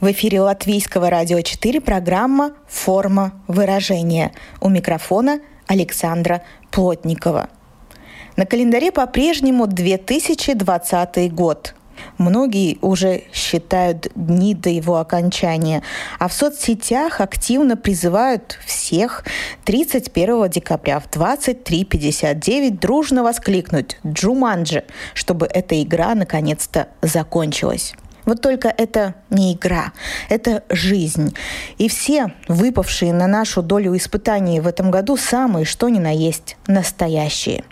В эфире Латвийского радио 4 программа «Форма выражения». У микрофона Александра Плотникова. На календаре по-прежнему 2020 год. Многие уже считают дни до его окончания, а в соцсетях активно призывают всех 31 декабря в 23.59 дружно воскликнуть «Джуманджи», чтобы эта игра наконец-то закончилась. Вот только это не игра, это жизнь. И все выпавшие на нашу долю испытаний в этом году самые, что ни на есть, настоящие.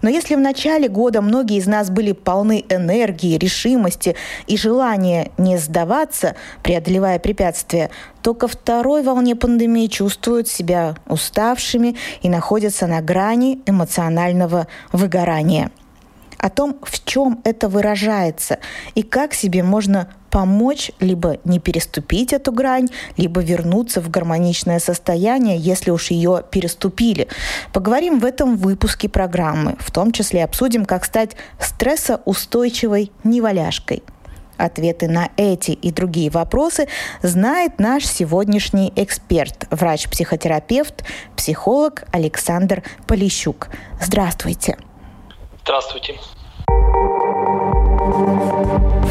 Но если в начале года многие из нас были полны энергии, решимости и желания не сдаваться, преодолевая препятствия, то ко второй волне пандемии чувствуют себя уставшими и находятся на грани эмоционального выгорания – о том, в чем это выражается и как себе можно помочь либо не переступить эту грань, либо вернуться в гармоничное состояние, если уж ее переступили. Поговорим в этом выпуске программы. В том числе обсудим, как стать стрессоустойчивой неваляшкой. Ответы на эти и другие вопросы знает наш сегодняшний эксперт, врач-психотерапевт, психолог Александр Полищук. Здравствуйте. Здравствуйте.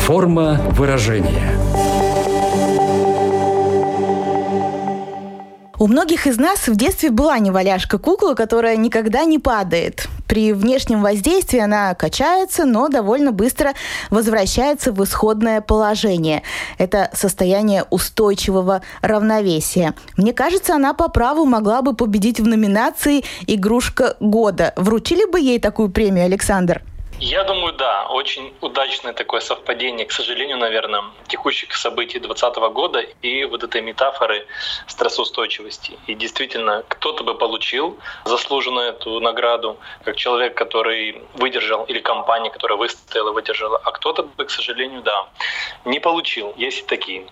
Форма выражения. У многих из нас в детстве была неваляшка кукла, которая никогда не падает. При внешнем воздействии она качается, но довольно быстро возвращается в исходное положение. Это состояние устойчивого равновесия. Мне кажется, она по праву могла бы победить в номинации «Игрушка года». Вручили бы ей такую премию, Александр? Я думаю, да, очень удачное такое совпадение, к сожалению, наверное, текущих событий 2020 года и вот этой метафоры стрессоустойчивости. И действительно, кто-то бы получил заслуженную эту награду, как человек, который выдержал, или компания, которая выстояла, выдержала, а кто-то бы, к сожалению, да, не получил. Есть и такие.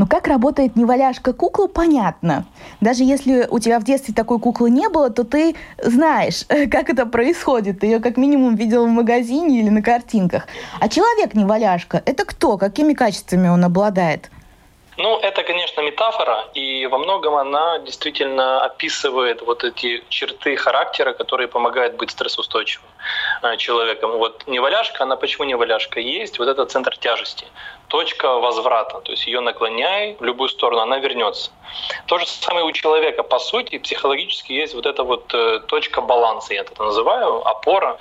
Но как работает неваляшка кукла, понятно. Даже если у тебя в детстве такой куклы не было, то ты знаешь, как это происходит. Ты ее как минимум видел в магазине или на картинках. А человек неваляшка – это кто? Какими качествами он обладает? Ну, это, конечно, метафора, и во многом она действительно описывает вот эти черты характера, которые помогают быть стрессоустойчивым э, человеком. Вот неваляшка, она почему неваляшка? Есть вот этот центр тяжести, точка возврата, то есть ее наклоняй в любую сторону, она вернется. То же самое у человека, по сути, психологически есть вот эта вот э, точка баланса, я это называю, опора,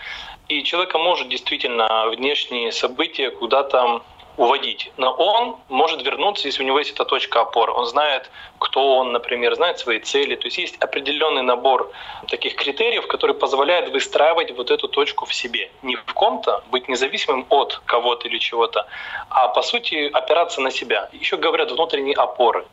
и человека может действительно внешние события куда-то уводить. Но он может вернуться, если у него есть эта точка опоры. Он знает, кто он, например, знает свои цели. То есть есть определенный набор таких критериев, который позволяет выстраивать вот эту точку в себе. Не в ком-то, быть независимым от кого-то или чего-то, а по сути опираться на себя. Еще говорят внутренние опоры.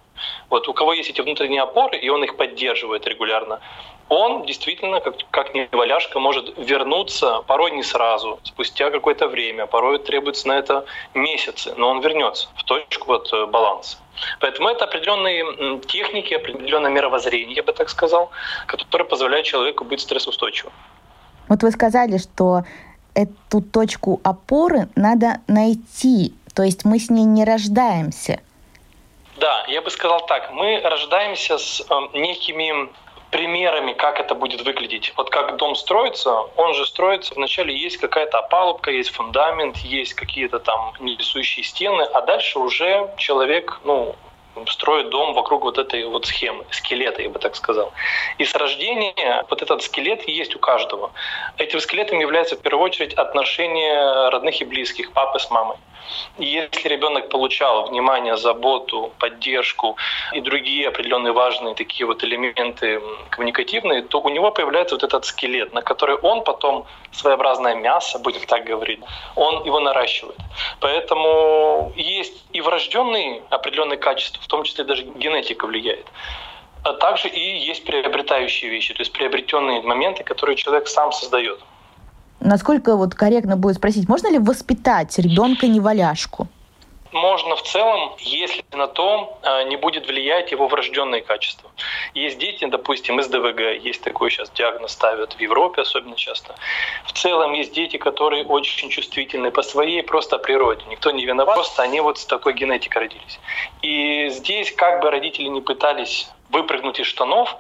Вот у кого есть эти внутренние опоры, и он их поддерживает регулярно, он действительно, как, как неваляшка, может вернуться, порой не сразу, спустя какое-то время, порой требуется на это месяцы, но он вернется в точку вот э, баланса. Поэтому это определенные техники, определенное мировоззрение, я бы так сказал, которые позволяют человеку быть стрессоустойчивым. Вот вы сказали, что эту точку опоры надо найти, то есть мы с ней не рождаемся. Да, я бы сказал так. Мы рождаемся с э, некими примерами, как это будет выглядеть. Вот как дом строится, он же строится, вначале есть какая-то опалубка, есть фундамент, есть какие-то там несущие стены, а дальше уже человек, ну, строит дом вокруг вот этой вот схемы, скелета, я бы так сказал. И с рождения вот этот скелет есть у каждого. Этим скелетом является в первую очередь отношения родных и близких, папы с мамой. И если ребенок получал внимание, заботу, поддержку и другие определенные важные такие вот элементы коммуникативные, то у него появляется вот этот скелет, на который он потом своеобразное мясо, будем так говорить, он его наращивает. Поэтому есть и врожденные определенные качества, в том числе даже генетика влияет. А также и есть приобретающие вещи, то есть приобретенные моменты, которые человек сам создает. Насколько вот корректно будет спросить, можно ли воспитать ребенка-неваляшку? можно в целом, если на то а, не будет влиять его врожденные качества. Есть дети, допустим, из ДВГ, есть такой сейчас диагноз ставят в Европе особенно часто. В целом есть дети, которые очень чувствительны по своей просто природе. Никто не виноват, просто они вот с такой генетикой родились. И здесь как бы родители не пытались выпрыгнуть из штанов,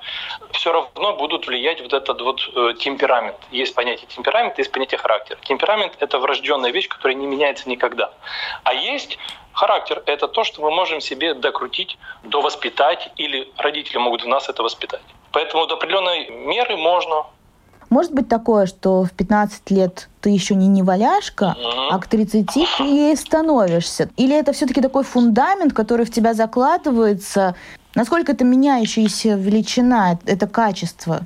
все равно будут влиять вот этот вот э, темперамент. Есть понятие темперамент, есть понятие характер. Темперамент — это врожденная вещь, которая не меняется никогда. А есть характер — это то, что мы можем себе докрутить, довоспитать, или родители могут в нас это воспитать. Поэтому до определенной меры можно может быть такое, что в 15 лет ты еще не неваляшка, mm-hmm. а к 30 ты ей становишься? Или это все-таки такой фундамент, который в тебя закладывается Насколько это меняющаяся величина, это качество?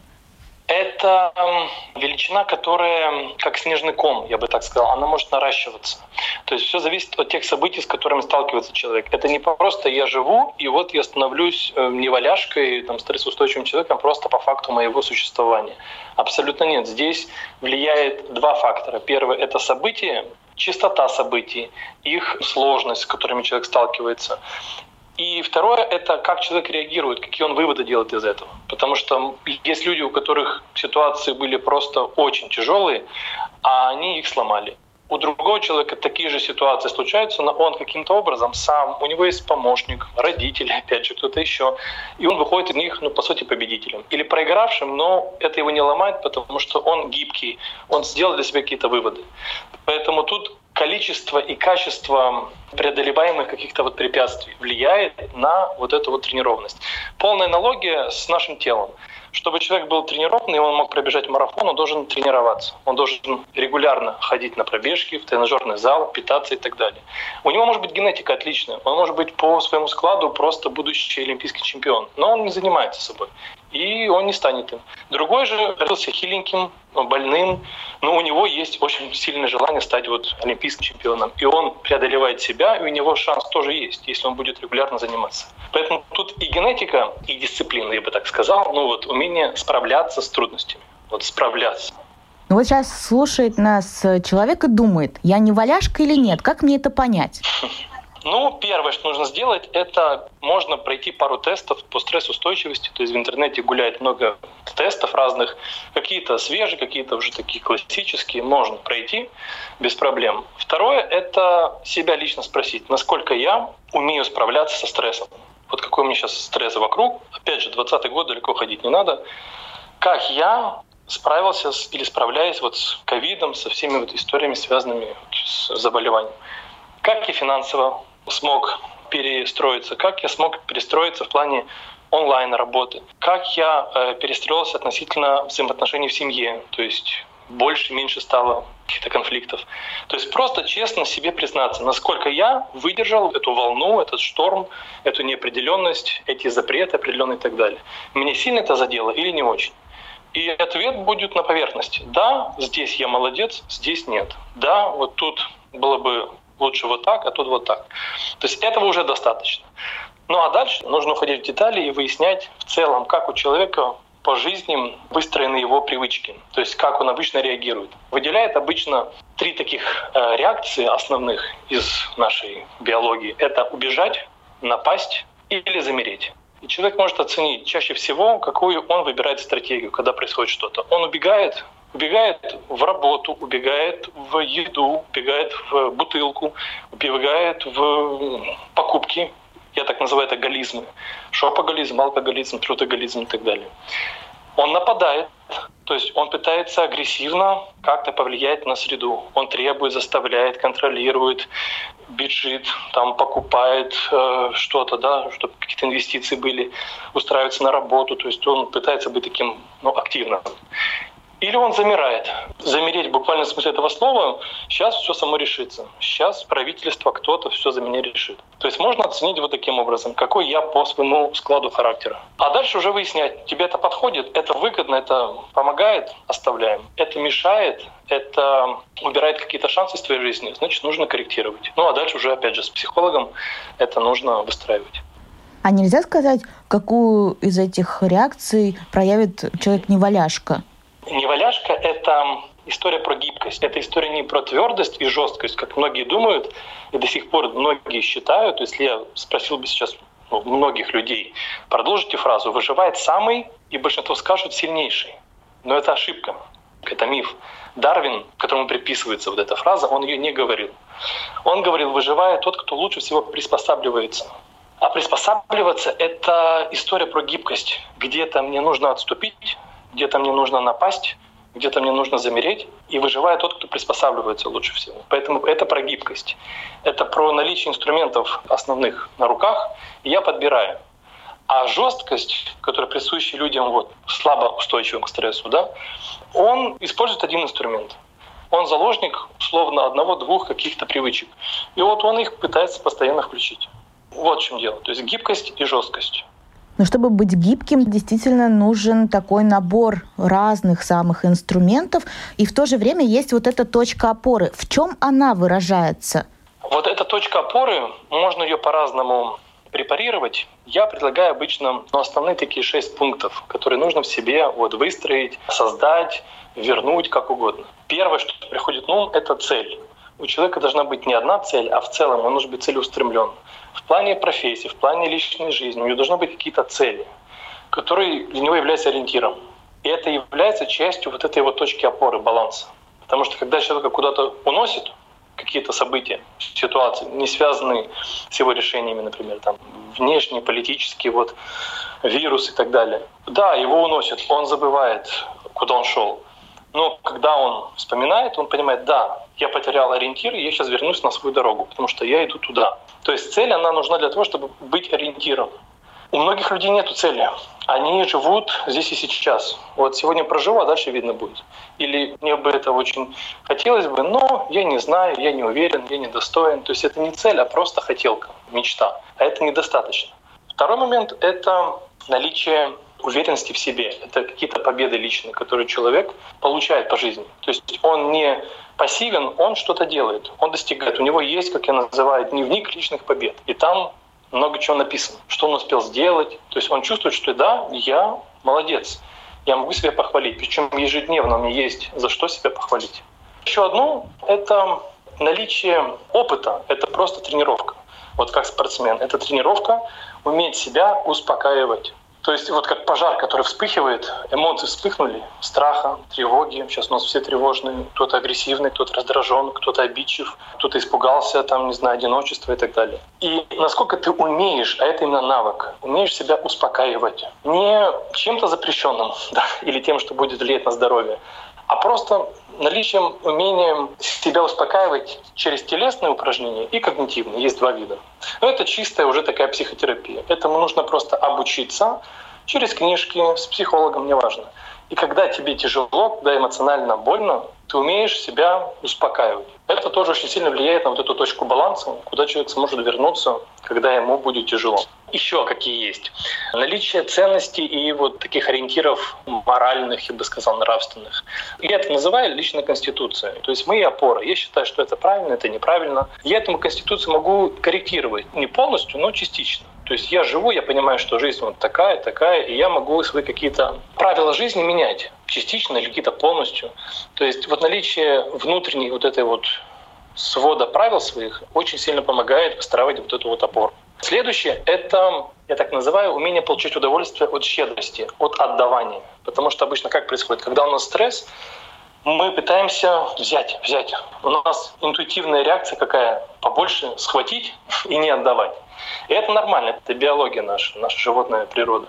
Это величина, которая, как снежный ком, я бы так сказал, она может наращиваться. То есть все зависит от тех событий, с которыми сталкивается человек. Это не просто я живу, и вот я становлюсь э, неваляшкой, там, стрессоустойчивым человеком просто по факту моего существования. Абсолютно нет. Здесь влияет два фактора. Первый — это события, частота событий, их сложность, с которыми человек сталкивается. И второе — это как человек реагирует, какие он выводы делает из этого. Потому что есть люди, у которых ситуации были просто очень тяжелые, а они их сломали. У другого человека такие же ситуации случаются, но он каким-то образом сам, у него есть помощник, родители, опять же, кто-то еще, и он выходит из них, ну, по сути, победителем. Или проигравшим, но это его не ломает, потому что он гибкий, он сделал для себя какие-то выводы. Поэтому тут количество и качество преодолеваемых каких-то вот препятствий влияет на вот эту вот тренированность. Полная аналогия с нашим телом. Чтобы человек был тренированный, он мог пробежать марафон, он должен тренироваться. Он должен регулярно ходить на пробежки, в тренажерный зал, питаться и так далее. У него может быть генетика отличная. Он может быть по своему складу просто будущий олимпийский чемпион. Но он не занимается собой. И он не станет им. Другой же родился хиленьким, больным, но у него есть очень сильное желание стать вот олимпийским чемпионом. И он преодолевает себя, и у него шанс тоже есть, если он будет регулярно заниматься. Поэтому и генетика, и дисциплина, я бы так сказал, ну вот умение справляться с трудностями. Вот справляться. Ну вот сейчас слушает нас человек и думает, я не валяшка или нет, как мне это понять? Ну, первое, что нужно сделать, это можно пройти пару тестов по стрессоустойчивости. То есть в интернете гуляет много тестов разных. Какие-то свежие, какие-то уже такие классические. Можно пройти без проблем. Второе – это себя лично спросить, насколько я умею справляться со стрессом. Вот какой у меня сейчас стресс вокруг. Опять же, 20 год, далеко ходить не надо. Как я справился с, или справляюсь вот с ковидом, со всеми вот историями, связанными с заболеванием. Как я финансово смог перестроиться, как я смог перестроиться в плане онлайн работы, как я э, перестроился относительно взаимоотношений в семье, то есть больше, меньше стало каких-то конфликтов. То есть просто честно себе признаться, насколько я выдержал эту волну, этот шторм, эту неопределенность, эти запреты определенные и так далее. Мне сильно это задело или не очень? И ответ будет на поверхности. Да, здесь я молодец, здесь нет. Да, вот тут было бы лучше вот так, а тут вот так. То есть этого уже достаточно. Ну а дальше нужно уходить в детали и выяснять в целом, как у человека по жизни выстроены его привычки, то есть как он обычно реагирует. Выделяет обычно три таких э, реакции основных из нашей биологии. Это убежать, напасть или замереть. И человек может оценить чаще всего, какую он выбирает стратегию, когда происходит что-то. Он убегает, убегает в работу, убегает в еду, убегает в бутылку, убегает в покупки. Я так называю это гализмы. Шопоголизм, алкоголизм, трудоголизм и так далее. Он нападает, то есть он пытается агрессивно как-то повлиять на среду. Он требует, заставляет, контролирует, бежит, там покупает э, что-то, да, чтобы какие-то инвестиции были, устраивается на работу. То есть он пытается быть таким ну, активным. Или он замирает. Замереть буквально в смысле этого слова, сейчас все само решится. Сейчас правительство, кто-то все за меня решит. То есть можно оценить вот таким образом, какой я по своему складу характера. А дальше уже выяснять, тебе это подходит, это выгодно, это помогает, оставляем. Это мешает, это убирает какие-то шансы из твоей жизни, значит, нужно корректировать. Ну а дальше уже, опять же, с психологом это нужно выстраивать. А нельзя сказать, какую из этих реакций проявит человек-неваляшка? Неваляшка — это история про гибкость. Это история не про твердость и жесткость, как многие думают, и до сих пор многие считают. Если я спросил бы сейчас ну, многих людей, продолжите фразу «выживает самый», и большинство скажут «сильнейший». Но это ошибка, это миф. Дарвин, которому приписывается вот эта фраза, он ее не говорил. Он говорил «выживает тот, кто лучше всего приспосабливается». А приспосабливаться — это история про гибкость. Где-то мне нужно отступить, где-то мне нужно напасть, где-то мне нужно замереть, и выживает тот, кто приспосабливается лучше всего. Поэтому это про гибкость. Это про наличие инструментов основных на руках, и я подбираю. А жесткость, которая присуща людям вот, слабо устойчивым к стрессу, да, он использует один инструмент. Он заложник, условно, одного-двух каких-то привычек. И вот он их пытается постоянно включить. Вот в чем дело. То есть гибкость и жесткость. Но чтобы быть гибким, действительно нужен такой набор разных самых инструментов, и в то же время есть вот эта точка опоры. В чем она выражается? Вот эта точка опоры, можно ее по-разному препарировать. Я предлагаю обычно ну, основные такие шесть пунктов, которые нужно в себе вот, выстроить, создать, вернуть, как угодно. Первое, что приходит на ум, это цель. У человека должна быть не одна цель, а в целом он должен быть целеустремлен плане профессии, в плане личной жизни, у него должны быть какие-то цели, которые для него являются ориентиром. И это является частью вот этой его точки опоры, баланса. Потому что когда человека куда-то уносит, какие-то события, ситуации, не связанные с его решениями, например, там, внешние, политические, вот, вирус и так далее. Да, его уносит, он забывает, куда он шел. Но когда он вспоминает, он понимает, да, я потерял ориентир, и я сейчас вернусь на свою дорогу, потому что я иду туда. То есть цель, она нужна для того, чтобы быть ориентиром. У многих людей нет цели. Они живут здесь и сейчас. Вот сегодня проживу, а дальше видно будет. Или мне бы это очень хотелось бы, но я не знаю, я не уверен, я недостоин. То есть это не цель, а просто хотелка, мечта. А это недостаточно. Второй момент — это наличие уверенности в себе. Это какие-то победы личные, которые человек получает по жизни. То есть он не пассивен, он что-то делает, он достигает. У него есть, как я называю, дневник личных побед. И там много чего написано, что он успел сделать. То есть он чувствует, что да, я молодец, я могу себя похвалить. Причем ежедневно у меня есть за что себя похвалить. Еще одно — это наличие опыта, это просто тренировка. Вот как спортсмен. Это тренировка уметь себя успокаивать. То есть вот как пожар, который вспыхивает, эмоции вспыхнули, страха, тревоги. Сейчас у нас все тревожные, кто-то агрессивный, кто-то раздражен, кто-то обидчив, кто-то испугался, там, не знаю, одиночества и так далее. И насколько ты умеешь, а это именно навык, умеешь себя успокаивать. Не чем-то запрещенным да, или тем, что будет влиять на здоровье, а просто наличием, умением себя успокаивать через телесные упражнения и когнитивные. Есть два вида. Но это чистая уже такая психотерапия. Этому нужно просто обучиться через книжки, с психологом, неважно. И когда тебе тяжело, когда эмоционально больно, ты умеешь себя успокаивать. Это тоже очень сильно влияет на вот эту точку баланса, куда человек сможет вернуться, когда ему будет тяжело. Еще какие есть. Наличие ценностей и вот таких ориентиров моральных, я бы сказал, нравственных. Я это называю личной конституцией. То есть мои опоры. Я считаю, что это правильно, это неправильно. Я этому конституцию могу корректировать. Не полностью, но частично. То есть я живу, я понимаю, что жизнь вот такая, такая, и я могу свои какие-то правила жизни менять частично или какие-то полностью. То есть вот наличие внутренней вот этой вот свода правил своих очень сильно помогает выстраивать вот эту вот опору. Следующее — это, я так называю, умение получить удовольствие от щедрости, от отдавания. Потому что обычно как происходит? Когда у нас стресс, мы пытаемся взять, взять. У нас интуитивная реакция какая? Побольше схватить и не отдавать. И это нормально, это биология наша, наша животная природа.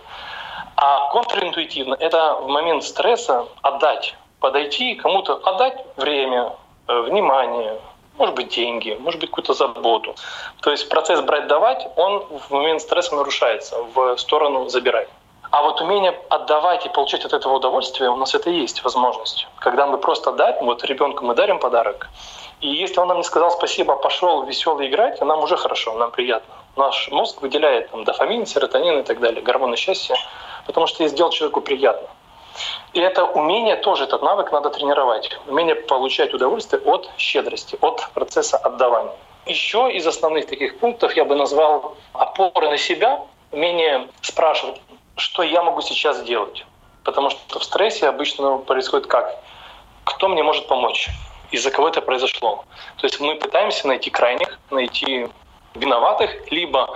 А контринтуитивно — это в момент стресса отдать, подойти кому-то, отдать время, э, внимание, может быть, деньги, может быть, какую-то заботу. То есть процесс брать-давать, он в момент стресса нарушается в сторону забирать. А вот умение отдавать и получать от этого удовольствие, у нас это есть возможность. Когда мы просто дарим, вот ребенку мы дарим подарок, и если он нам не сказал спасибо, а пошел веселый играть, нам уже хорошо, нам приятно. Наш мозг выделяет там, дофамин, серотонин и так далее, гормоны счастья, потому что я сделал человеку приятно. И это умение тоже, этот навык надо тренировать. Умение получать удовольствие от щедрости, от процесса отдавания. Еще из основных таких пунктов я бы назвал опоры на себя, умение спрашивать, что я могу сейчас сделать. Потому что в стрессе обычно происходит как? Кто мне может помочь? Из-за кого это произошло? То есть мы пытаемся найти крайних, найти виноватых, либо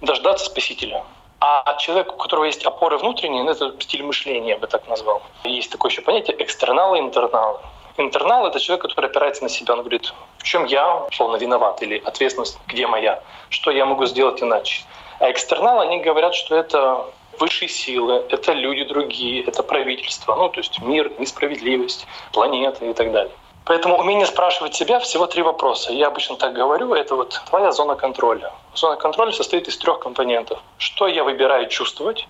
дождаться спасителя. А человек, у которого есть опоры внутренние, ну, это стиль мышления, я бы так назвал. Есть такое еще понятие экстерналы и интерналы. Интернал — это человек, который опирается на себя. Он говорит, в чем я, условно, виноват, или ответственность, где моя, что я могу сделать иначе. А экстерналы, они говорят, что это высшие силы, это люди другие, это правительство, ну, то есть мир, несправедливость, планета и так далее. Поэтому умение спрашивать себя всего три вопроса. Я обычно так говорю, это вот твоя зона контроля. Зона контроля состоит из трех компонентов. Что я выбираю чувствовать,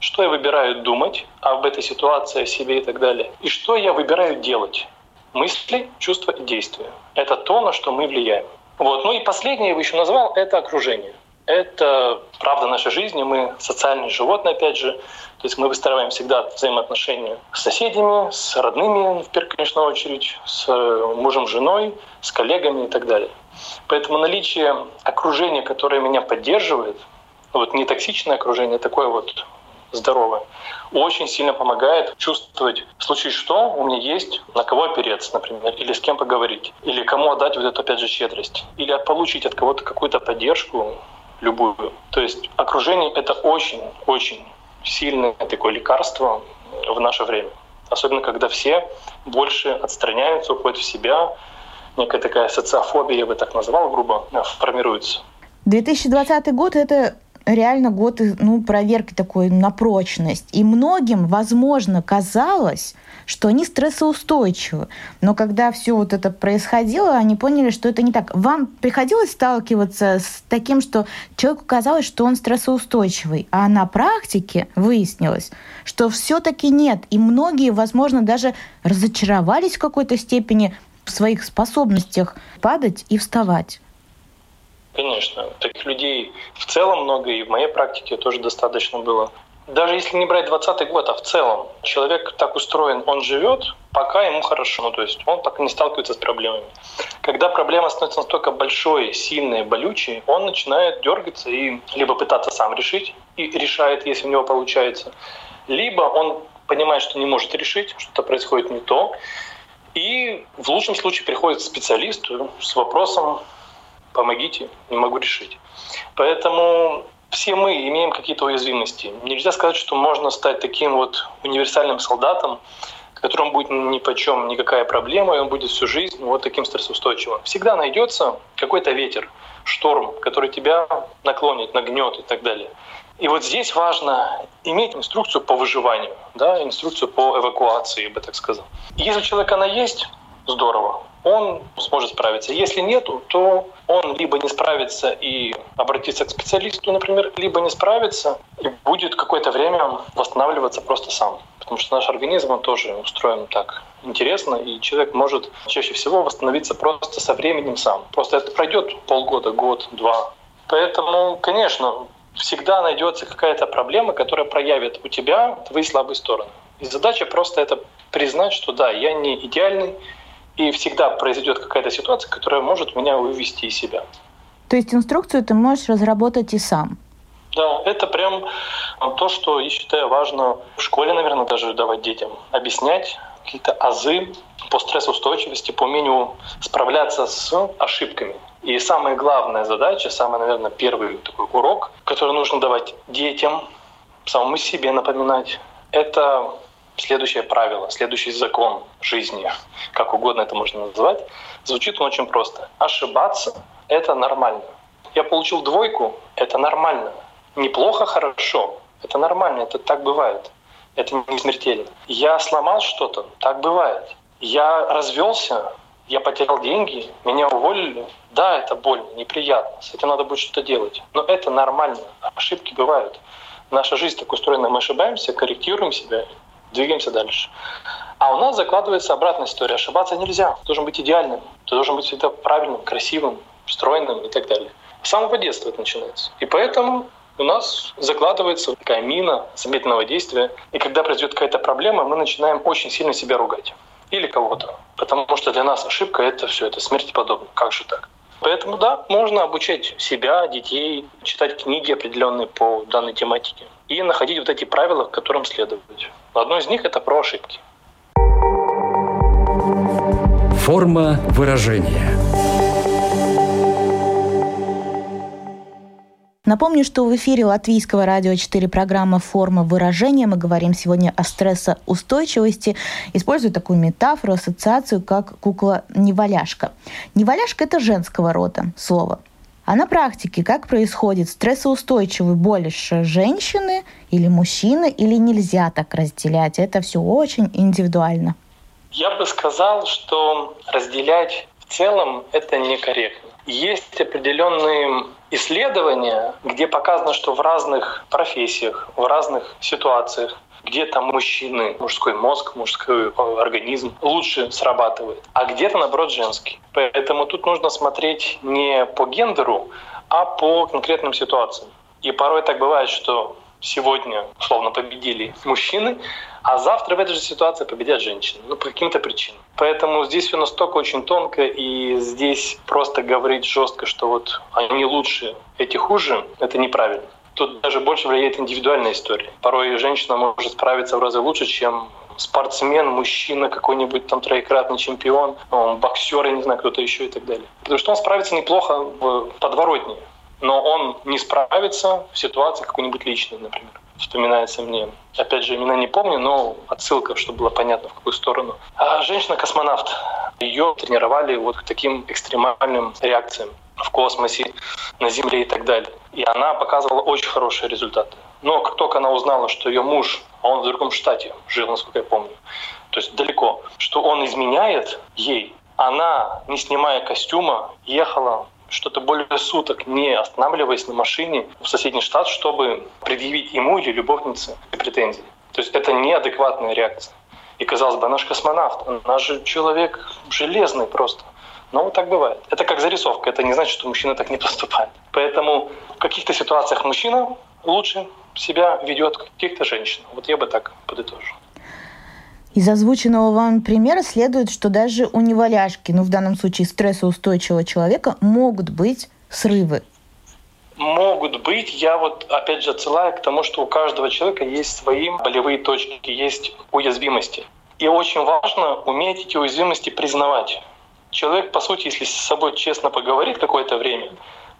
что я выбираю думать об этой ситуации, о себе и так далее. И что я выбираю делать. Мысли, чувства и действия. Это то, на что мы влияем. Вот. Ну и последнее я бы еще назвал, это окружение. Это правда нашей жизни, мы социальные животные, опять же. То есть мы выстраиваем всегда взаимоотношения с соседями, с родными, в первую, конечно, очередь, с мужем, женой, с коллегами и так далее. Поэтому наличие окружения, которое меня поддерживает, вот не токсичное окружение, а такое вот здоровое, очень сильно помогает чувствовать, в случае что, у меня есть на кого опереться, например, или с кем поговорить, или кому отдать вот эту, опять же, щедрость, или получить от кого-то какую-то поддержку, любую. То есть окружение — это очень-очень сильное такое лекарство в наше время. Особенно, когда все больше отстраняются, уходят в себя, некая такая социофобия, я бы так назвал грубо, формируется. 2020 год — это реально год ну, проверки такой на прочность. И многим, возможно, казалось, что они стрессоустойчивы. Но когда все вот это происходило, они поняли, что это не так. Вам приходилось сталкиваться с таким, что человеку казалось, что он стрессоустойчивый, а на практике выяснилось, что все-таки нет. И многие, возможно, даже разочаровались в какой-то степени в своих способностях падать и вставать. Конечно. Таких людей в целом много, и в моей практике тоже достаточно было. Даже если не брать 20 год, а в целом, человек так устроен, он живет, пока ему хорошо, ну то есть он пока не сталкивается с проблемами. Когда проблема становится настолько большой, сильной, болючей, он начинает дергаться и либо пытаться сам решить, и решает, если у него получается, либо он понимает, что не может решить, что-то происходит не то, и в лучшем случае приходит к специалисту с вопросом, помогите, не могу решить. Поэтому все мы имеем какие-то уязвимости. Нельзя сказать, что можно стать таким вот универсальным солдатом, которому будет ни по чем никакая проблема, и он будет всю жизнь вот таким стрессоустойчивым. Всегда найдется какой-то ветер, шторм, который тебя наклонит, нагнет и так далее. И вот здесь важно иметь инструкцию по выживанию, да, инструкцию по эвакуации, я бы так сказал. И если у человека она есть, здорово он сможет справиться. Если нету, то он либо не справится и обратится к специалисту, например, либо не справится и будет какое-то время восстанавливаться просто сам. Потому что наш организм, он тоже устроен так интересно, и человек может чаще всего восстановиться просто со временем сам. Просто это пройдет полгода, год, два. Поэтому, конечно, всегда найдется какая-то проблема, которая проявит у тебя твои слабые стороны. И задача просто это признать, что да, я не идеальный, и всегда произойдет какая-то ситуация, которая может меня вывести из себя. То есть инструкцию ты можешь разработать и сам? Да, это прям то, что я считаю важно в школе, наверное, даже давать детям. Объяснять какие-то азы по стрессоустойчивости, по умению справляться с ошибками. И самая главная задача, самый, наверное, первый такой урок, который нужно давать детям, самому себе напоминать, это следующее правило, следующий закон жизни, как угодно это можно назвать, звучит он очень просто. Ошибаться — это нормально. Я получил двойку — это нормально. Неплохо, хорошо. Это нормально, это так бывает. Это не смертельно. Я сломал что-то, так бывает. Я развелся, я потерял деньги, меня уволили. Да, это больно, неприятно, с этим надо будет что-то делать. Но это нормально, ошибки бывают. Наша жизнь так устроена, мы ошибаемся, корректируем себя, двигаемся дальше. А у нас закладывается обратная история. Ошибаться нельзя. Ты должен быть идеальным. Ты должен быть всегда правильным, красивым, стройным и так далее. С самого детства это начинается. И поэтому у нас закладывается такая мина замедленного действия. И когда произойдет какая-то проблема, мы начинаем очень сильно себя ругать. Или кого-то. Потому что для нас ошибка — это все, это смерти подобно. Как же так? Поэтому да, можно обучать себя, детей, читать книги определенные по данной тематике и находить вот эти правила, которым следовать. Одно из них — это про ошибки. Форма выражения. Напомню, что в эфире Латвийского радио 4 программа «Форма выражения». Мы говорим сегодня о стрессоустойчивости. Использую такую метафору, ассоциацию, как кукла-неваляшка. Неваляшка – это женского рода слово. А на практике как происходит стрессоустойчивый больше женщины или мужчины, или нельзя так разделять? Это все очень индивидуально. Я бы сказал, что разделять в целом это некорректно. Есть определенные исследования, где показано, что в разных профессиях, в разных ситуациях где-то мужчины, мужской мозг, мужской организм лучше срабатывает, а где-то, наоборот, женский. Поэтому тут нужно смотреть не по гендеру, а по конкретным ситуациям. И порой так бывает, что сегодня, условно, победили мужчины, а завтра в этой же ситуации победят женщины. Ну, по каким-то причинам. Поэтому здесь все настолько очень тонко, и здесь просто говорить жестко, что вот они лучше, эти хуже, это неправильно. Тут даже больше влияет индивидуальная история. Порой женщина может справиться в разы лучше, чем спортсмен, мужчина, какой-нибудь там троекратный чемпион, он, боксер, я не знаю, кто-то еще и так далее. Потому что он справится неплохо в подворотне, но он не справится в ситуации какой-нибудь личной, например вспоминается мне. Опять же, имена не помню, но отсылка, чтобы было понятно, в какую сторону. А женщина-космонавт. Ее тренировали вот к таким экстремальным реакциям в космосе, на Земле и так далее. И она показывала очень хорошие результаты. Но как только она узнала, что ее муж, а он в другом штате жил, насколько я помню, то есть далеко, что он изменяет ей, она, не снимая костюма, ехала что-то более суток, не останавливаясь на машине в соседний штат, чтобы предъявить ему или любовнице претензии. То есть это неадекватная реакция. И казалось бы, наш космонавт, наш же человек железный просто. Но вот так бывает. Это как зарисовка, это не значит, что мужчина так не поступает. Поэтому в каких-то ситуациях мужчина лучше себя ведет, каких-то женщин. Вот я бы так подытожил. Из озвученного вам примера следует, что даже у неваляшки, ну в данном случае стрессоустойчивого человека, могут быть срывы. Могут быть. Я вот опять же отсылаю к тому, что у каждого человека есть свои болевые точки, есть уязвимости. И очень важно уметь эти уязвимости признавать. Человек, по сути, если с собой честно поговорит какое-то время,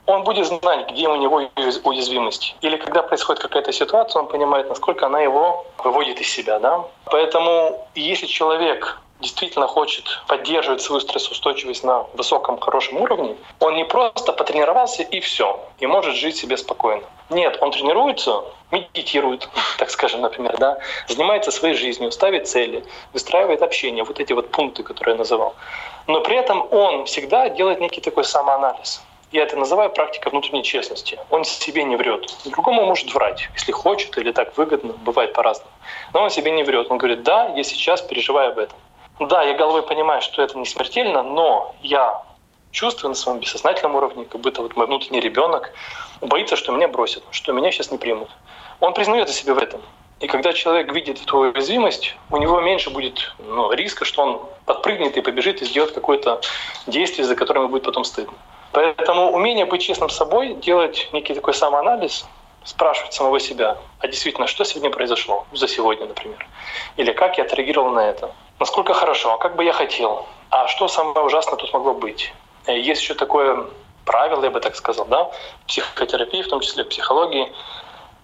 он будет знать, где у него уязвимость. Или когда происходит какая-то ситуация, он понимает, насколько она его выводит из себя. Да? Поэтому если человек действительно хочет поддерживать свою стрессоустойчивость на высоком, хорошем уровне, он не просто потренировался и все, и может жить себе спокойно. Нет, он тренируется, медитирует, так скажем, например, да, занимается своей жизнью, ставит цели, выстраивает общение, вот эти вот пункты, которые я называл. Но при этом он всегда делает некий такой самоанализ. Я это называю практика внутренней честности. Он себе не врет. Другому может врать, если хочет или так выгодно, бывает по-разному. Но он себе не врет. Он говорит, да, я сейчас переживаю об этом. Да, я головой понимаю, что это не смертельно, но я чувствую на своем бессознательном уровне, как будто вот мой внутренний ребенок боится, что меня бросят, что меня сейчас не примут. Он признает за себя в этом. И когда человек видит эту уязвимость, у него меньше будет ну, риска, что он подпрыгнет и побежит и сделает какое-то действие, за которым ему будет потом стыдно. Поэтому умение быть честным с собой, делать некий такой самоанализ, спрашивать самого себя, а действительно, что сегодня произошло, за сегодня, например, или как я отреагировал на это, насколько хорошо, а как бы я хотел, а что самое ужасное тут могло быть. Э, есть еще такое правило, я бы так сказал, да, психотерапии, в том числе психологии,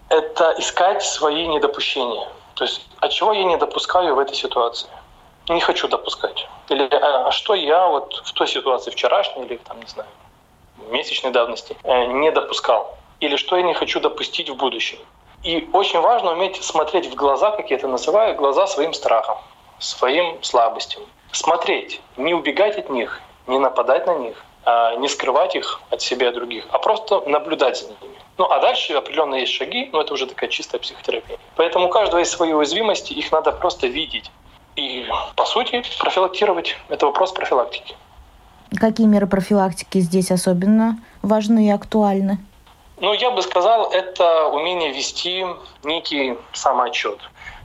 это искать свои недопущения. То есть, от чего я не допускаю в этой ситуации? Не хочу допускать. Или а, а что я вот в той ситуации вчерашней или там, не знаю, месячной давности э, не допускал. Или что я не хочу допустить в будущем. И очень важно уметь смотреть в глаза, как я это называю, глаза своим страхам, своим слабостям. Смотреть, не убегать от них, не нападать на них, а не скрывать их от себя и других, а просто наблюдать за ними. Ну а дальше определенно есть шаги, но это уже такая чистая психотерапия. Поэтому у каждого есть свои уязвимости, их надо просто видеть. И, по сути, профилактировать. Это вопрос профилактики. Какие меры профилактики здесь особенно важны и актуальны? Ну, я бы сказал, это умение вести некий самоотчет.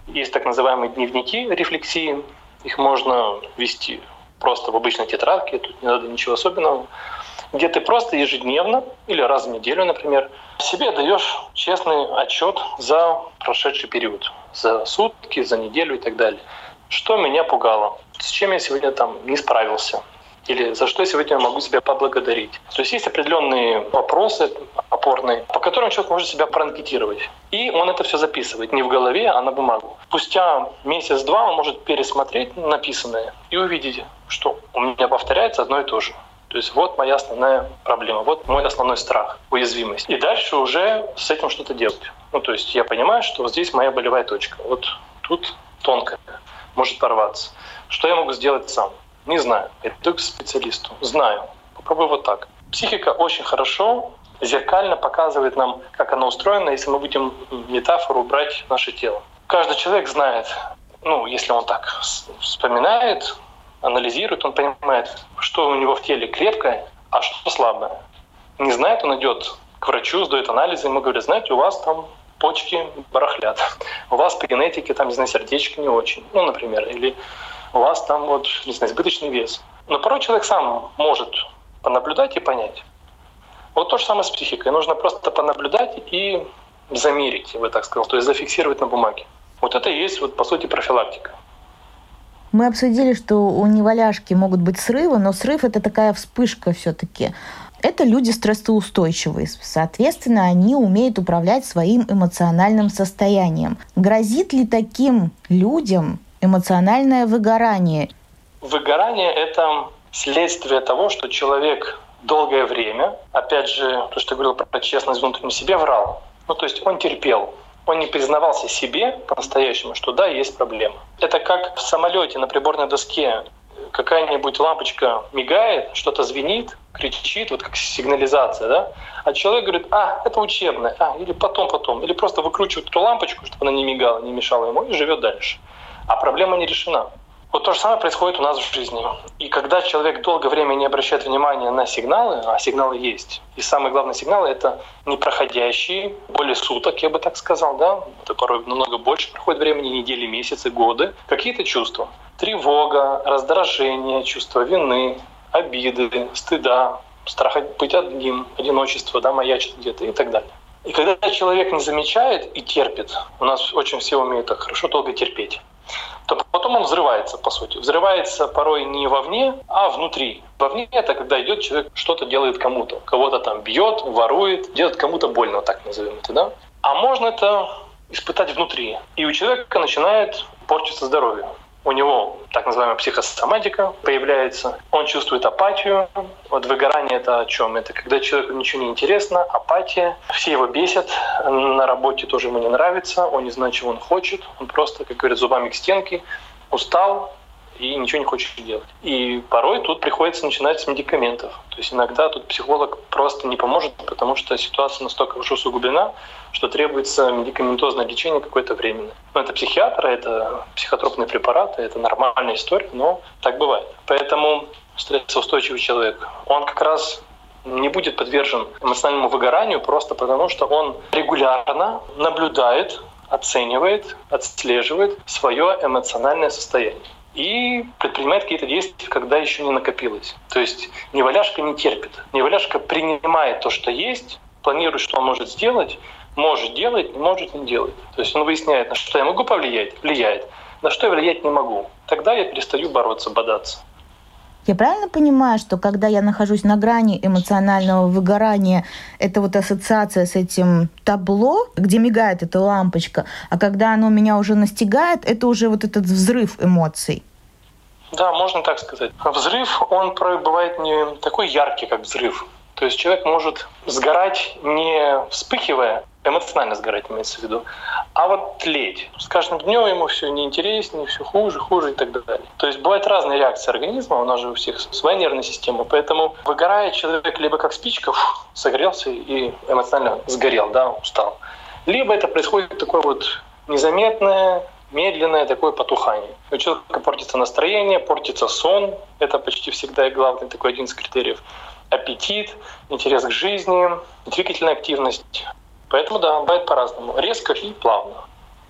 Есть так называемые дневники рефлексии. Их можно вести просто в обычной тетрадке, тут не надо ничего особенного, где ты просто ежедневно или раз в неделю, например, себе даешь честный отчет за прошедший период, за сутки, за неделю и так далее. Что меня пугало, с чем я сегодня там не справился, или за что я сегодня могу себя поблагодарить. То есть есть определенные вопросы опорные, по которым человек может себя проанкетировать. И он это все записывает не в голове, а на бумагу. Спустя месяц-два он может пересмотреть написанное и увидеть, что у меня повторяется одно и то же. То есть вот моя основная проблема, вот мой основной страх, уязвимость. И дальше уже с этим что-то делать. Ну, то есть я понимаю, что здесь моя болевая точка. Вот тут тонкая, может порваться. Что я могу сделать сам? Не знаю. Иду к специалисту. Знаю. Попробуй вот так. Психика очень хорошо зеркально показывает нам, как она устроена, если мы будем метафору брать наше тело. Каждый человек знает, ну, если он так вспоминает, анализирует, он понимает, что у него в теле крепкое, а что слабое. Не знает, он идет к врачу, сдает анализы, ему говорят, знаете, у вас там почки барахлят, у вас по генетике там, не знаю, сердечко не очень, ну, например, или у вас там вот, не знаю, избыточный вес. Но порой человек сам может понаблюдать и понять. Вот то же самое с психикой. Нужно просто понаблюдать и замерить, я бы так сказал, то есть зафиксировать на бумаге. Вот это и есть, вот, по сути, профилактика. Мы обсудили, что у неваляшки могут быть срывы, но срыв – это такая вспышка все-таки. Это люди стрессоустойчивые. Соответственно, они умеют управлять своим эмоциональным состоянием. Грозит ли таким людям эмоциональное выгорание? Выгорание – это следствие того, что человек долгое время, опять же, то, что я говорил про честность внутренней себе, врал. Ну, то есть он терпел, он не признавался себе по-настоящему, что да, есть проблема. Это как в самолете на приборной доске какая-нибудь лампочка мигает, что-то звенит, кричит, вот как сигнализация, да? А человек говорит, а, это учебное, а, или потом-потом, или просто выкручивает эту лампочку, чтобы она не мигала, не мешала ему, и живет дальше. А проблема не решена. Вот то же самое происходит у нас в жизни. И когда человек долгое время не обращает внимания на сигналы, а сигналы есть, и самый главный сигнал — это непроходящие, более суток, я бы так сказал, да, это порой намного больше проходит времени, недели, месяцы, годы, какие-то чувства. Тревога, раздражение, чувство вины, обиды, стыда, страх быть одним, одиночество, да, маячит где-то и так далее. И когда человек не замечает и терпит, у нас очень все умеют так хорошо долго терпеть, то потом он взрывается, по сути. Взрывается порой не вовне, а внутри. Вовне это когда идет человек, что-то делает кому-то. Кого-то там бьет, ворует, делает кому-то больно, так назовем это, да? А можно это испытать внутри. И у человека начинает портиться здоровье у него так называемая психосоматика появляется, он чувствует апатию. Вот выгорание это о чем? Это когда человеку ничего не интересно, апатия, все его бесят, на работе тоже ему не нравится, он не знает, чего он хочет, он просто, как говорят, зубами к стенке, устал, и ничего не хочет делать. И порой тут приходится начинать с медикаментов. То есть иногда тут психолог просто не поможет, потому что ситуация настолько уже усугублена, что требуется медикаментозное лечение какое-то временное. Но это психиатр, это психотропные препараты, это нормальная история, но так бывает. Поэтому стрессоустойчивый человек, он как раз не будет подвержен эмоциональному выгоранию просто потому, что он регулярно наблюдает, оценивает, отслеживает свое эмоциональное состояние и предпринимает какие-то действия, когда еще не накопилось. То есть неваляшка не терпит. Неваляшка принимает то, что есть, планирует, что он может сделать, может делать, не может не делать. То есть он выясняет, на что я могу повлиять, влияет, на что я влиять не могу. Тогда я перестаю бороться, бодаться. Я правильно понимаю, что когда я нахожусь на грани эмоционального выгорания, это вот ассоциация с этим табло, где мигает эта лампочка, а когда оно меня уже настигает, это уже вот этот взрыв эмоций? Да, можно так сказать. Взрыв, он бывает не такой яркий, как взрыв. То есть человек может сгорать не вспыхивая, эмоционально сгорать имеется в виду, а вот тлеть. С каждым днем ему все неинтереснее, все хуже, хуже и так далее. То есть бывают разные реакции организма, у нас же у всех своя нервная система, поэтому выгорает человек либо как спичка, фу, согрелся и эмоционально сгорел, да, устал. Либо это происходит такое вот незаметное, медленное такое потухание. У человека портится настроение, портится сон. Это почти всегда и главный такой один из критериев. Аппетит, интерес к жизни, двигательная активность. Поэтому да, бывает по-разному. Резко и плавно.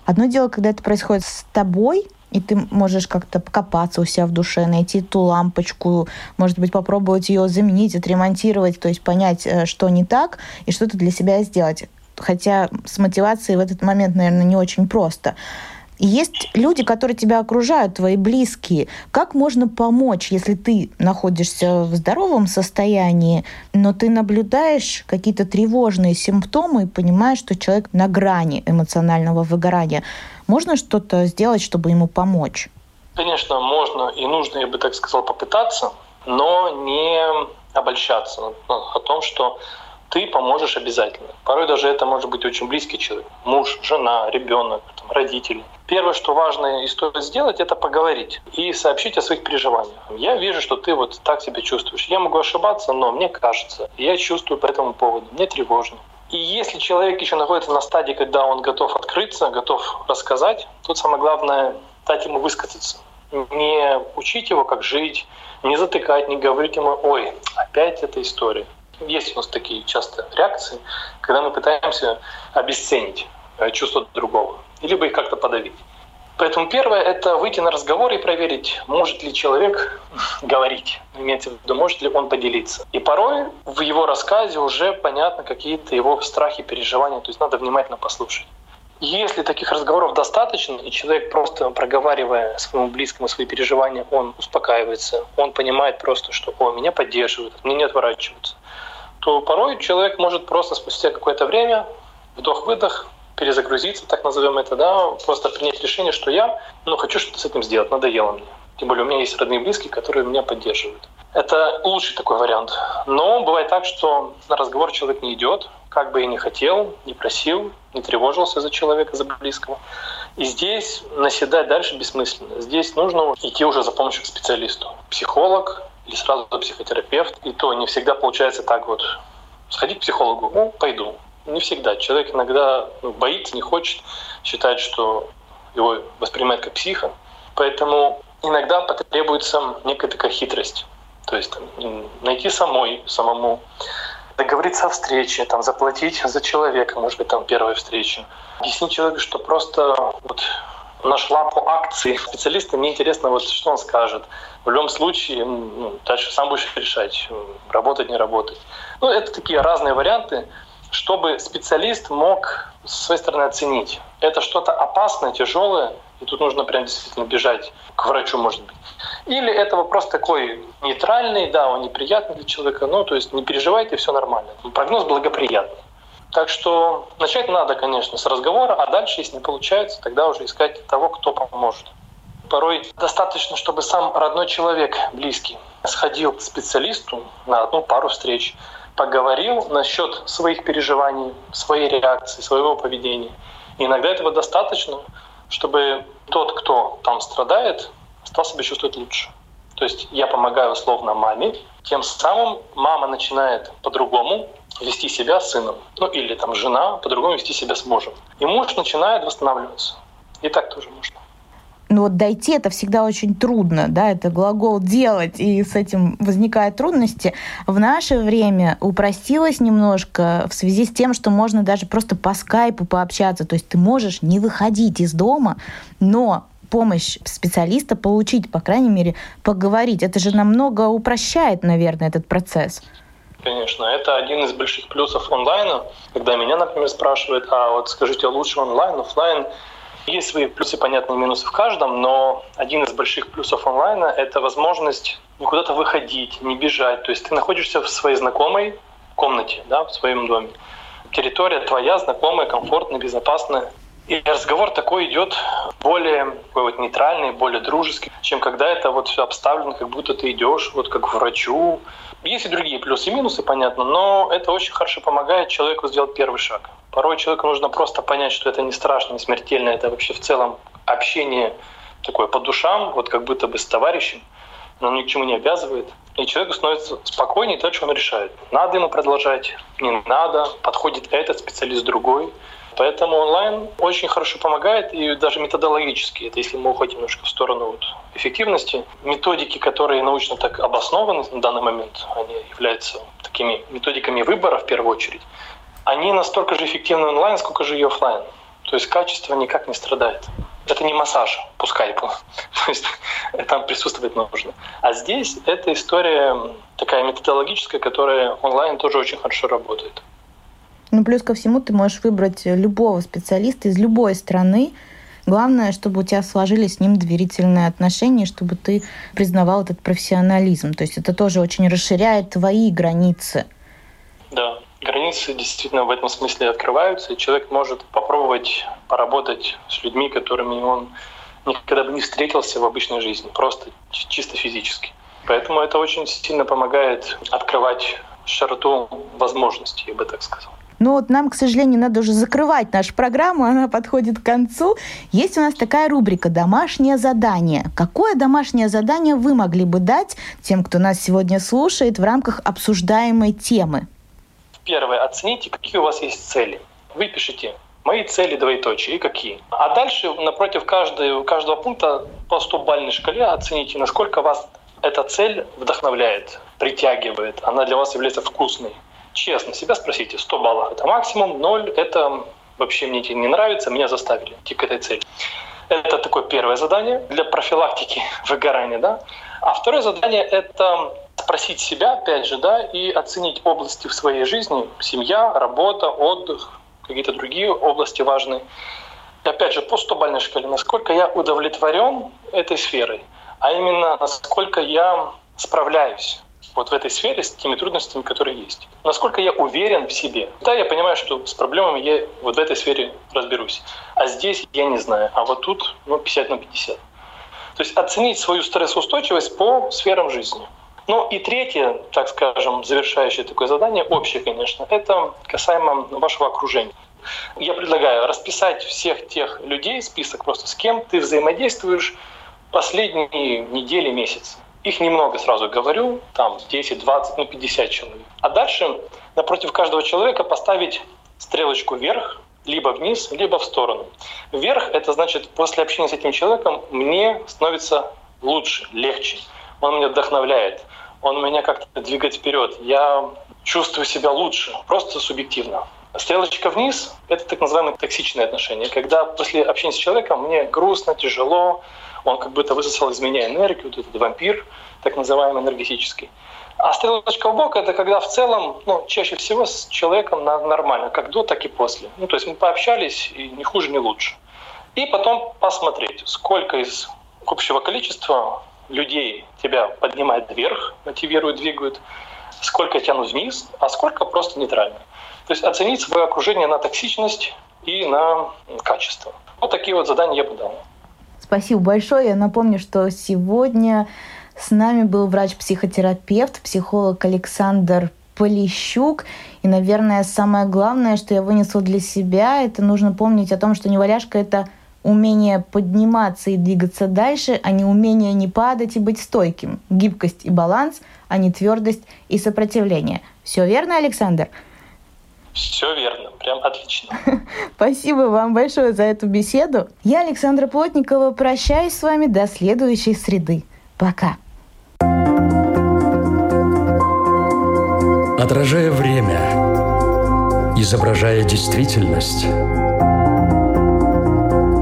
Одно дело, когда это происходит с тобой, и ты можешь как-то покопаться у себя в душе, найти ту лампочку, может быть, попробовать ее заменить, отремонтировать, то есть понять, э, что не так, и что-то для себя сделать. Хотя с мотивацией в этот момент, наверное, не очень просто. Есть люди, которые тебя окружают, твои близкие. Как можно помочь, если ты находишься в здоровом состоянии, но ты наблюдаешь какие-то тревожные симптомы и понимаешь, что человек на грани эмоционального выгорания? Можно что-то сделать, чтобы ему помочь? Конечно, можно и нужно, я бы так сказал, попытаться, но не обольщаться о том, что ты поможешь обязательно. Порой даже это может быть очень близкий человек. Муж, жена, ребенок, там, родители. Первое, что важно и стоит сделать, это поговорить и сообщить о своих переживаниях. Я вижу, что ты вот так себя чувствуешь. Я могу ошибаться, но мне кажется, я чувствую по этому поводу, мне тревожно. И если человек еще находится на стадии, когда он готов открыться, готов рассказать, тут самое главное дать ему высказаться. Не учить его, как жить, не затыкать, не говорить ему, ой, опять эта история есть у нас такие часто реакции, когда мы пытаемся обесценить э, чувства другого, либо их как-то подавить. Поэтому первое — это выйти на разговор и проверить, может ли человек говорить, имеется в виду, может ли он поделиться. И порой в его рассказе уже понятно какие-то его страхи, переживания, то есть надо внимательно послушать. Если таких разговоров достаточно, и человек просто проговаривая своему близкому свои переживания, он успокаивается, он понимает просто, что «О, меня поддерживают, мне не отворачиваются», то порой человек может просто спустя какое-то время, вдох-выдох, перезагрузиться, так назовем это, да, просто принять решение, что я ну, хочу что-то с этим сделать, надоело мне. Тем более у меня есть родные и близкие, которые меня поддерживают. Это лучший такой вариант. Но бывает так, что на разговор человек не идет, как бы и не хотел, не просил, не тревожился за человека, за близкого. И здесь наседать дальше бессмысленно. Здесь нужно идти уже за помощью к специалисту. Психолог, или сразу психотерапевт. И то не всегда получается так вот сходить к психологу, ну, пойду. Не всегда. Человек иногда ну, боится, не хочет, считает, что его воспринимают как психа. Поэтому иногда потребуется некая такая хитрость. То есть там, найти самой, самому, договориться о встрече, там, заплатить за человека, может быть, там первая встреча. Объяснить человеку, что просто вот нашла по акции специалиста, мне интересно, вот что он скажет. В любом случае, ну, дальше сам будешь решать, работать, не работать. Ну, это такие разные варианты, чтобы специалист мог с своей стороны оценить. Это что-то опасное, тяжелое, и тут нужно прям действительно бежать к врачу, может быть. Или это вопрос такой нейтральный, да, он неприятный для человека, ну, то есть не переживайте, все нормально. Прогноз благоприятный. Так что начать надо, конечно, с разговора, а дальше, если не получается, тогда уже искать того, кто поможет. Порой достаточно, чтобы сам родной человек, близкий, сходил к специалисту на одну пару встреч, поговорил насчет своих переживаний, своей реакции, своего поведения. И иногда этого достаточно, чтобы тот, кто там страдает, стал себя чувствовать лучше. То есть я помогаю условно маме, тем самым мама начинает по-другому вести себя с сыном. Ну или там жена по-другому вести себя с мужем. И муж начинает восстанавливаться. И так тоже можно. Ну вот дойти это всегда очень трудно, да, это глагол делать, и с этим возникают трудности. В наше время упростилось немножко в связи с тем, что можно даже просто по скайпу пообщаться, то есть ты можешь не выходить из дома, но помощь специалиста получить, по крайней мере, поговорить. Это же намного упрощает, наверное, этот процесс. Конечно, это один из больших плюсов онлайна. Когда меня, например, спрашивают, а вот скажите, лучше онлайн, офлайн? Есть свои плюсы, понятные минусы в каждом, но один из больших плюсов онлайна — это возможность куда-то выходить, не бежать. То есть ты находишься в своей знакомой комнате, да, в своем доме. Территория твоя, знакомая, комфортная, безопасная. И разговор такой идет более такой вот нейтральный, более дружеский, чем когда это вот все обставлено, как будто ты идешь вот как к врачу. Есть и другие плюсы и минусы, понятно, но это очень хорошо помогает человеку сделать первый шаг. Порой человеку нужно просто понять, что это не страшно, не смертельно, это вообще в целом общение такое по душам, вот как будто бы с товарищем, но ни к чему не обязывает. И человеку становится спокойнее то, что он решает. Надо ему продолжать, не надо, подходит этот специалист другой. Поэтому онлайн очень хорошо помогает, и даже методологически, это если мы уходим немножко в сторону вот эффективности, методики, которые научно так обоснованы на данный момент, они являются такими методиками выбора в первую очередь, они настолько же эффективны онлайн, сколько же и офлайн. То есть качество никак не страдает. Это не массаж по скайпу. То есть там присутствовать нужно. А здесь эта история такая методологическая, которая онлайн тоже очень хорошо работает. Ну, плюс ко всему, ты можешь выбрать любого специалиста из любой страны. Главное, чтобы у тебя сложились с ним доверительные отношения, чтобы ты признавал этот профессионализм. То есть это тоже очень расширяет твои границы. Да, границы действительно в этом смысле открываются, и человек может попробовать поработать с людьми, которыми он никогда бы не встретился в обычной жизни, просто чисто физически. Поэтому это очень сильно помогает открывать широту возможностей, я бы так сказал. Но вот нам, к сожалению, надо уже закрывать нашу программу, она подходит к концу. Есть у нас такая рубрика «Домашнее задание». Какое домашнее задание вы могли бы дать тем, кто нас сегодня слушает в рамках обсуждаемой темы? Первое. Оцените, какие у вас есть цели. Вы пишите мои цели двоеточие и какие. А дальше напротив каждого, каждого пункта по 100-бальной шкале оцените, насколько вас эта цель вдохновляет, притягивает, она для вас является вкусной честно себя спросите, 100 баллов это максимум, 0 это вообще мне не нравится, меня заставили идти к этой цели. Это такое первое задание для профилактики выгорания, да. А второе задание — это спросить себя, опять же, да, и оценить области в своей жизни, семья, работа, отдых, какие-то другие области важные. И опять же, по 100-бальной шкале, насколько я удовлетворен этой сферой, а именно насколько я справляюсь вот в этой сфере с теми трудностями, которые есть. Насколько я уверен в себе. Да, я понимаю, что с проблемами я вот в этой сфере разберусь. А здесь я не знаю. А вот тут ну, 50 на 50. То есть оценить свою стрессоустойчивость по сферам жизни. Ну и третье, так скажем, завершающее такое задание, общее, конечно, это касаемо вашего окружения. Я предлагаю расписать всех тех людей, список просто с кем ты взаимодействуешь последние недели, месяцы. Их немного сразу говорю, там 10, 20, ну 50 человек. А дальше напротив каждого человека поставить стрелочку вверх, либо вниз, либо в сторону. Вверх — это значит, после общения с этим человеком мне становится лучше, легче. Он меня вдохновляет, он меня как-то двигает вперед. Я чувствую себя лучше, просто субъективно. Стрелочка вниз — это так называемые токсичные отношения. Когда после общения с человеком мне грустно, тяжело, он как будто высосал из меня энергию, вот этот вампир, так называемый энергетический. А стрелочка в бок — это когда в целом, ну, чаще всего с человеком нормально, как до, так и после. Ну, то есть мы пообщались, и ни хуже, ни лучше. И потом посмотреть, сколько из общего количества людей тебя поднимает вверх, мотивирует, двигают, сколько тянут вниз, а сколько просто нейтрально. То есть оценить свое окружение на токсичность и на качество. Вот такие вот задания я бы дал. Спасибо большое. Я напомню, что сегодня с нами был врач-психотерапевт, психолог Александр Полищук. И, наверное, самое главное, что я вынесла для себя, это нужно помнить о том, что неваляшка — это умение подниматься и двигаться дальше, а не умение не падать и быть стойким. Гибкость и баланс, а не твердость и сопротивление. Все верно, Александр? Все верно, прям отлично. Спасибо вам большое за эту беседу. Я, Александра Плотникова, прощаюсь с вами до следующей среды. Пока. Отражая время, изображая действительность,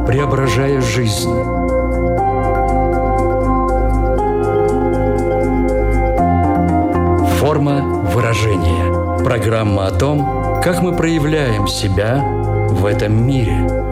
преображая жизнь. Форма выражения. Программа о том, как мы проявляем себя в этом мире –